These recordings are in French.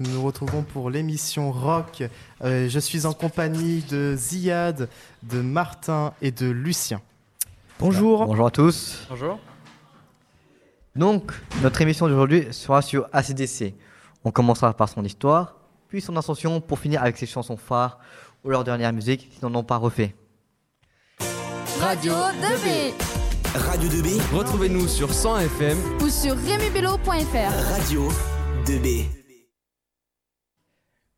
Nous nous retrouvons pour l'émission Rock. Euh, je suis en compagnie de Ziad, de Martin et de Lucien. Bonjour. Bonjour à tous. Bonjour. Donc, notre émission d'aujourd'hui sera sur ACDC. On commencera par son histoire, puis son ascension pour finir avec ses chansons phares ou leur dernière musique s'ils n'en ont pas refait. Radio 2B Radio 2B, Retrouvez-nous sur 100 FM. ou sur remibello.fr. Radio 2B.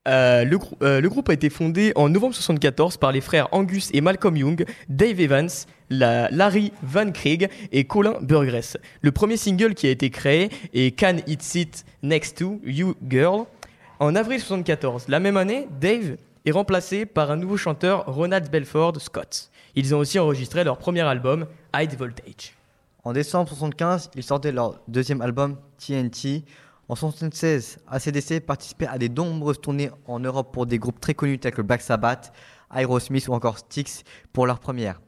Euh, euh, le groupe a été fondé en novembre 1974 par les frères Angus et Malcolm Young, Dave Evans, la- Larry Van Krieg et Colin Burgress. Le premier single qui a été créé est Can It Sit Next to You Girl en avril 1974. La même année, Dave est remplacé par un nouveau chanteur, Ronald Belford Scott. Ils ont aussi enregistré leur premier album, High Voltage. En décembre 1975, ils sortaient leur deuxième album, TNT. En 1976, ACDC participait à de nombreuses tournées en Europe pour des groupes très connus tels que Black Sabbath, Aerosmith ou encore Styx pour leur première.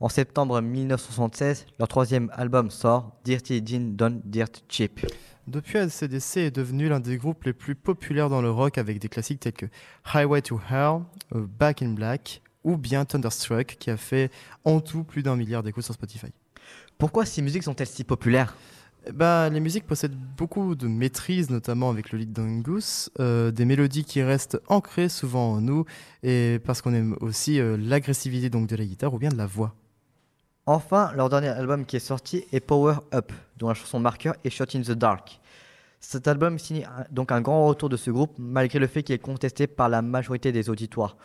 En septembre 1976, leur troisième album sort, Dirty Jean Don't Dirt Cheap. Depuis, ACDC est devenu l'un des groupes les plus populaires dans le rock avec des classiques tels que Highway to Hell, euh, Back in Black ou bien Thunderstruck qui a fait en tout plus d'un milliard d'écoutes sur Spotify. Pourquoi ces musiques sont-elles si populaires? Ben, les musiques possèdent beaucoup de maîtrise, notamment avec le lead d'Angus, euh, des mélodies qui restent ancrées souvent en nous, et parce qu'on aime aussi euh, l'agressivité donc de la guitare ou bien de la voix. Enfin, leur dernier album qui est sorti est Power Up, dont la chanson marqueur est Shot in the Dark. Cet album signe donc un grand retour de ce groupe, malgré le fait qu'il est contesté par la majorité des auditoires.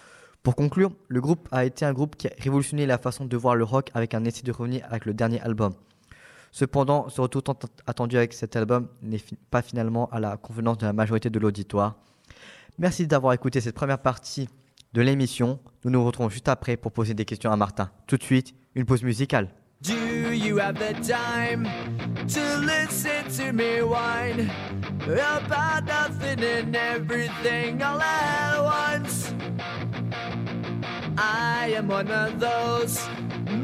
Pour conclure, le groupe a été un groupe qui a révolutionné la façon de voir le rock avec un essai de revenir avec le dernier album. Cependant, ce retour tant attendu avec cet album n'est pas finalement à la convenance de la majorité de l'auditoire. Merci d'avoir écouté cette première partie de l'émission. Nous nous retrouvons juste après pour poser des questions à Martin. Tout de suite, une pause musicale. Do you have the time to listen to me whine about nothing and everything all at once? I am one of those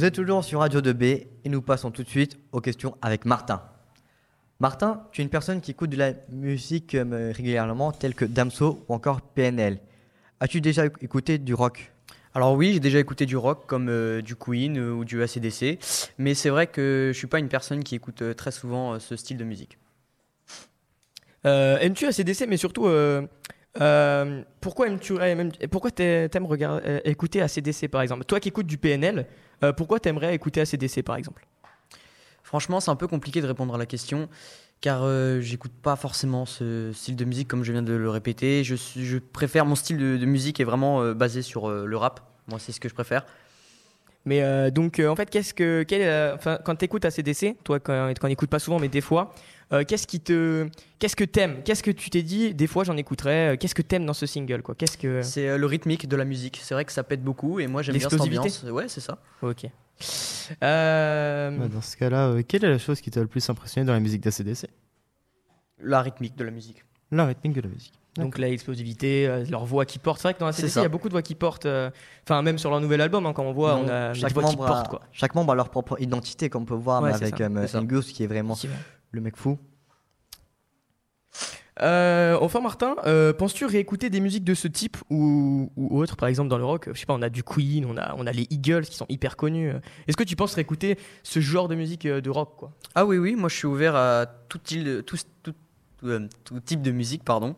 Vous êtes toujours sur Radio 2B et nous passons tout de suite aux questions avec Martin. Martin, tu es une personne qui écoute de la musique euh, régulièrement, telle que Damso ou encore PNL. As-tu déjà écouté du rock? Alors oui, j'ai déjà écouté du rock comme euh, du Queen euh, ou du ACDC, mais c'est vrai que je suis pas une personne qui écoute euh, très souvent euh, ce style de musique. Euh, aimes-tu ACDC, mais surtout, euh, euh, pourquoi aimes-tu aimes- pourquoi t'aimes regarder- écouter ACDC par exemple? Toi qui écoutes du PNL, euh, pourquoi t'aimerais écouter ACDC par exemple? Franchement, c'est un peu compliqué de répondre à la question car euh, j'écoute pas forcément ce style de musique comme je viens de le répéter. Je, préfère mon style de, de musique est vraiment euh, basé sur euh, le rap. Moi, c'est ce que je préfère. Mais donc, en fait, qu'est-ce que, quel quand tu écoutes ACDC, toi, quand, quand on n'écoute pas souvent, mais des fois, euh, qu'est-ce qui te, qu'est-ce que t'aimes? Qu'est-ce que tu t'es dit Des fois, j'en écouterais. euh, Qu'est-ce que t'aimes dans ce single, quoi? Qu'est-ce que C'est euh, le rythmique de la musique. C'est vrai que ça pète beaucoup et moi j'aime bien cette ambiance. Ouais, c'est ça. Ok. Euh, Bah, dans ce cas-là, euh, quelle est la chose qui t'a le plus impressionné dans la musique d'ACDC La rythmique de la musique. La rythmique de la musique. donc la explosivité, euh, leur voix qui porte. C'est vrai que dans C'est ça. il y a beaucoup de voix qui portent. euh, Enfin, même sur leur nouvel album, hein, quand on voit, on ont- a des chaque, voix qui membre portent, a, quoi. chaque membre a leur propre identité, comme on peut voir Ouais, mais c'est avec ça, euh, c'est ça. Angus, qui est vraiment le mec fou. Euh, enfin, Martin, euh, penses-tu réécouter des musiques de ce type ou, ou autre, par exemple dans le rock? Je sais pas, on a du Queen, on a, on a les Eagles qui sont hyper connus. Est-ce que tu penses réécouter ce genre de musique euh, de rock, quoi? Ah oui, oui, moi je suis ouvert à tout, type de- tout, tout- tout, tout type de musique, pardon.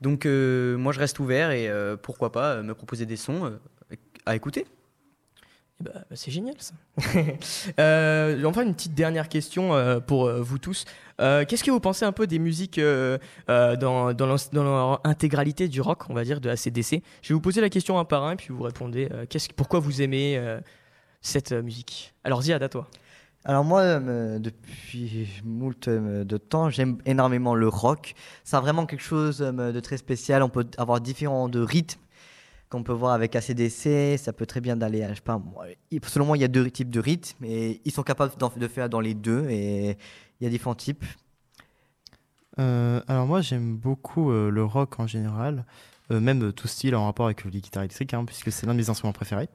Donc euh, moi je reste ouvert et euh, pourquoi pas me proposer des sons euh, à écouter. Eh ben, bah, c'est génial ça. euh, enfin, une petite dernière question euh, pour euh, vous tous. Qu'est-ce que vous pensez un peu des musiques dans, dans, leur, intégralité du rock, on va dire, de ACDC Je vais vous poser la question un par un, puis vous répondez pourquoi vous aimez cette musique? Alors, Ziad, à toi. Alors moi, depuis moult de temps, j'aime énormément le rock. C'est vraiment quelque chose de très spécial. On peut avoir différents de rythmes qu'on peut voir avec ACDC. Ça peut très bien d'aller, je sais pas, selon moi, il y a deux types de rythmes et ils sont capables de faire dans les deux et il y a différents types. Euh, alors moi j'aime beaucoup euh, le rock en général, même euh, tout style en rapport avec les guitares électriques, hein, puisque c'est l'un de mes instruments préférés.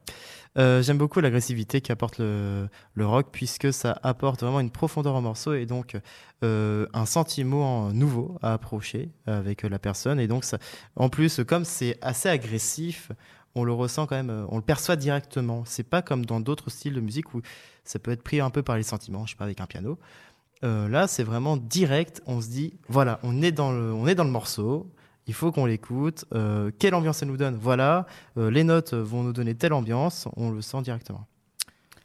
Euh, j'aime beaucoup l'agressivité qu'apporte le, le rock, puisque ça apporte vraiment une profondeur au morceau et donc euh, un sentiment nouveau à approcher avec la personne. Et donc en plus, comme c'est assez agressif, on le ressent quand même, on le perçoit directement. C'est pas comme dans d'autres styles de musique où ça peut être pris un peu par les sentiments, je sais pas, avec un piano. Là, c'est vraiment direct. On se dit, voilà, on est dans le, on est dans le morceau. Il faut qu'on l'écoute. Euh, quelle ambiance ça nous donne? Voilà, Euh, les notes vont nous donner telle ambiance. On le sent directement.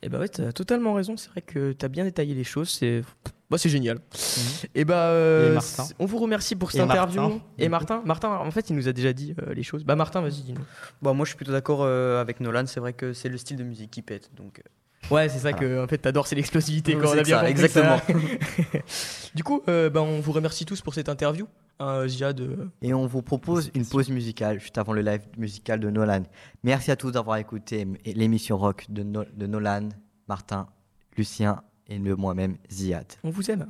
Eh ben ouais, t'as totalement raison. C'est vrai que t'as bien détaillé les choses. C'est, bah, c'est génial. Et bah, euh, Et Martin. c- on vous remercie pour cette Et interview. Martin, Et du Martin, Martin, en fait, il nous a déjà dit euh, les choses. Bah, Martin, vas-y, dis-nous. Bon, moi je suis plutôt d'accord euh, avec Nolan. C'est vrai que c'est le style de musique qui pète. Donc euh, Ouais, c'est ça que en fait t'adores, c'est l'explosivité. Quoi, on a bien ça, compris ça. exactement. du coup, euh, bah, on vous remercie tous pour cette interview. Ziad, euh, Et on vous propose une pause musicale juste avant le live musical de Nolan. Merci à tous d'avoir écouté l'émission rock de, No- de Nolan, Martin, Lucien et moi-même Ziad. on vous aime.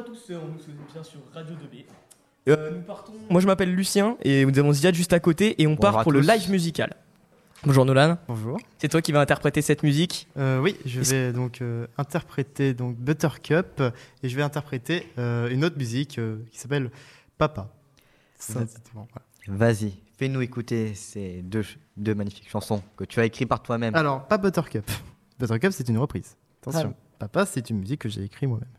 À tous, euh, on nous souhaite bien sur Radio 2B. Euh, nous partons. Moi je m'appelle Lucien et nous avons Ziad juste à côté et on Bonjour part pour le live musical. Bonjour Nolan, Bonjour. c'est toi qui vas interpréter cette musique. Euh, oui, je vais donc euh, interpréter donc Buttercup et je vais interpréter euh, une autre musique euh, qui s'appelle Papa. Ça, bon. Vas-y, fais-nous écouter ces deux magnifiques chansons que tu as écrites par toi-même. Alors, pas Buttercup. Buttercup, c'est une reprise. Attention. Ah. Papa, c'est une musique que j'ai écrite moi-même.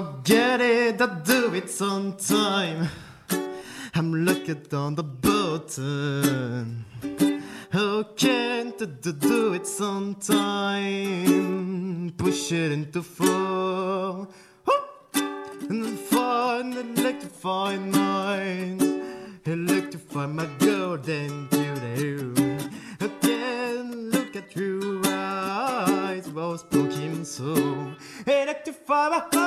Forget it, I'll do it sometime. I'm looking on the button. Oh, can't do, it sometime? Push it into four. And then find electrify mind. Electrify my golden doodle. Again, look at your eyes, well spoken so. Electrify my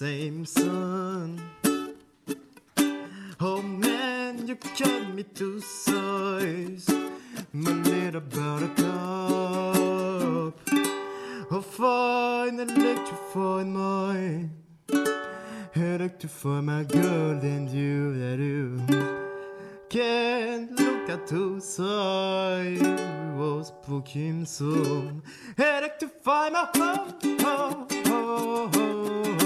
same sun. Oh man, you cut me to size, my little buttercup. Oh, fine, electrify my, electrify my girl and you that you can't look at two sides. Was booking so electrify my heart. Oh, oh, oh,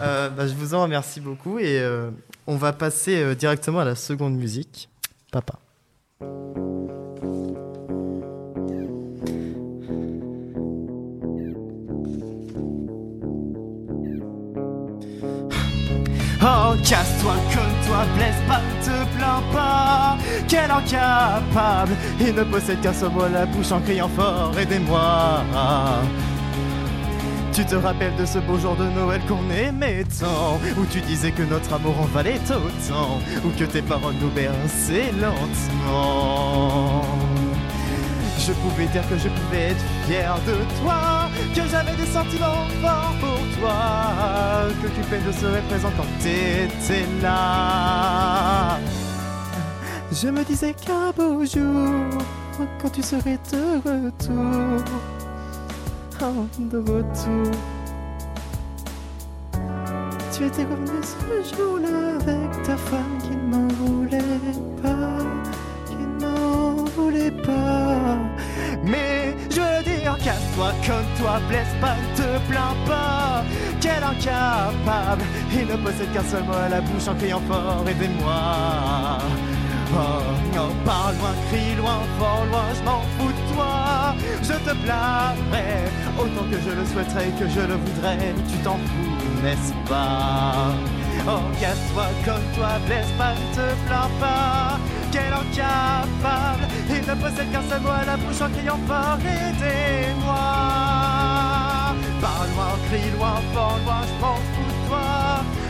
Euh, bah, je vous en remercie beaucoup et euh, on va passer euh, directement à la seconde musique, Papa. Oh, casse-toi, colle-toi, blesse pas, te plains pas. Quel incapable, il ne possède qu'un seul mot la bouche en criant fort, aidez-moi. Tu te rappelles de ce beau jour de Noël qu'on aimait tant Où tu disais que notre amour en valait autant Ou que tes paroles nous berçaient lentement. Je pouvais dire que je pouvais être fier de toi Que j'avais des sentiments forts pour toi Que Cupid ne serait présent quand t'étais là. Je me disais qu'un beau jour Quand tu serais de retour Oh, de retour. Tu étais revenu ce jour-là avec ta femme qui ne m'en voulait pas, qui ne m'en voulait pas. Mais je veux dire, casse-toi comme toi, blesse pas, ne te plains pas. Quel incapable, il ne possède qu'un seul mot à la bouche en criant fort, aidez-moi. Oh, non, parle loin, crie loin, fort loin, je m'en fous de toi. Je te blâmerai autant que je le souhaiterais, que je le voudrais. Tu t'en fous, n'est-ce pas? Oh, casse-toi comme toi, blesse pas, ne te plains pas. Quel incapable, il ne possède qu'un seul mot la bouche en criant fort, aidez-moi. Parle loin, crie loin, fort loin, je m'en fous de toi.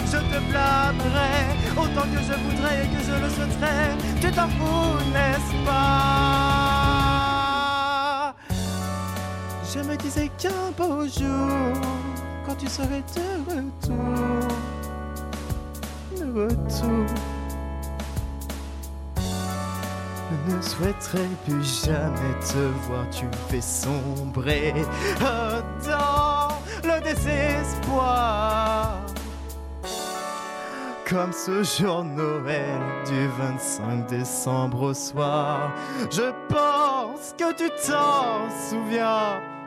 Je te blâmerai autant que je voudrais que je le souhaiterais. Tu t'en fous, n'est-ce pas? Je me disais qu'un beau jour, quand tu serais de retour, de retour, Je ne souhaiterais plus jamais te voir, tu fais sombrer euh, dans le désespoir. Comme ce jour Noël du 25 décembre au soir, je pense que tu t'en souviens.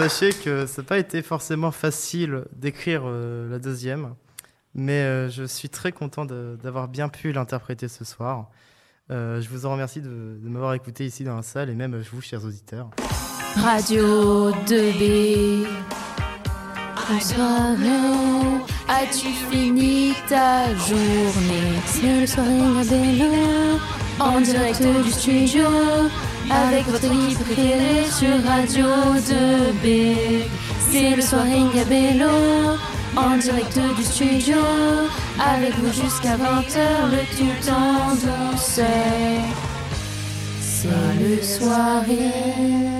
Sachez que ça n'a pas été forcément facile d'écrire euh, la deuxième, mais euh, je suis très content d'avoir bien pu l'interpréter ce soir. Euh, je vous en remercie de, m'avoir écouté ici dans la salle et même vous, chers auditeurs. Radio 2B. Bonsoir, Léo. As-tu fini ta journée? C'est le Gabello en direct du studio avec votre équipe préférée sur Radio 2B. C'est le soirée Gabello en direct du studio avec vous jusqu'à 20h, le tout en douceur. C'est le soirée